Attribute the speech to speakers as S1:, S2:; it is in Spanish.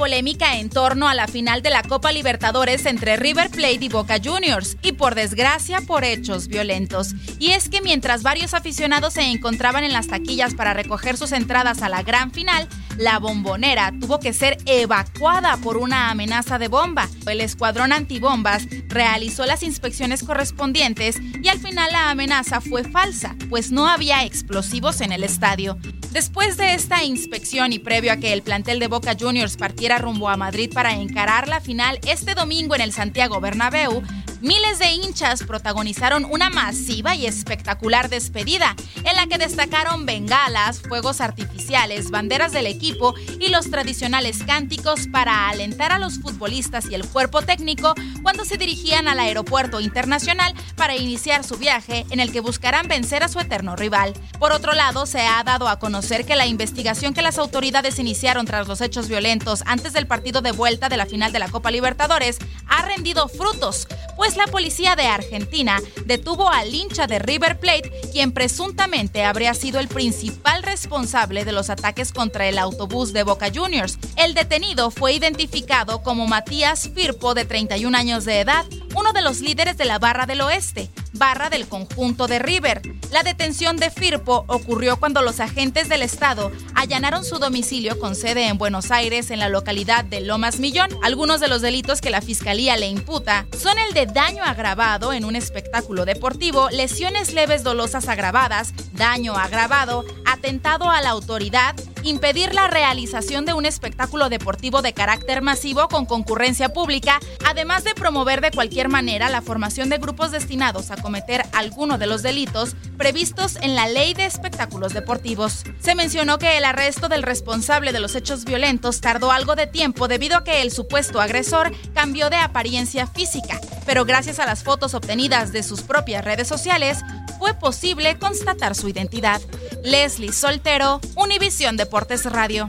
S1: Polémica en torno a la final de la Copa Libertadores entre River Plate y Boca Juniors, y por desgracia por hechos violentos. Y es que mientras varios aficionados se encontraban en las taquillas para recoger sus entradas a la gran final, la bombonera tuvo que ser evacuada por una amenaza de bomba. El escuadrón antibombas realizó las inspecciones correspondientes y al final la amenaza fue falsa, pues no había explosivos en el estadio. Después de esta inspección y previo a que el plantel de Boca Juniors partiera rumbo a Madrid para encarar la final este domingo en el Santiago Bernabéu, miles de hinchas protagonizaron una masiva y espectacular despedida, en la que destacaron bengalas, fuegos artificiales, banderas del equipo y los tradicionales cánticos para alentar a los futbolistas y el cuerpo técnico cuando se dirigían al aeropuerto internacional para iniciar su viaje en el que buscarán vencer a su eterno rival. Por otro lado, se ha dado a conocer que la investigación que las autoridades iniciaron tras los hechos violentos antes del partido de vuelta de la final de la Copa Libertadores ha rendido frutos, pues la policía de Argentina detuvo al hincha de River Plate, quien presuntamente habría sido el principal responsable de los ataques contra el autobús de Boca Juniors. El detenido fue identificado como Matías Firpo, de 31 años de edad, uno de los líderes de la Barra del Oeste, barra del conjunto de River. La detención de Firpo ocurrió cuando los agentes del Estado allanaron su domicilio con sede en Buenos Aires, en la localidad de Lomas Millón. Algunos de los delitos que la Fiscalía le imputa son el de daño agravado en un espectáculo deportivo, lesiones leves dolosas agravadas, daño agravado, atentado a la autoridad, impedir la realización de un espectáculo deportivo de carácter masivo con concurrencia pública, además de promover de cualquier manera la formación de grupos destinados a cometer alguno de los delitos previstos en la Ley de Espectáculos Deportivos. Se mencionó que el arresto del responsable de los hechos violentos tardó algo de tiempo debido a que el supuesto agresor cambió de apariencia física, pero gracias a las fotos obtenidas de sus propias redes sociales, fue posible constatar su identidad. Leslie Soltero, Univisión Deportes Radio.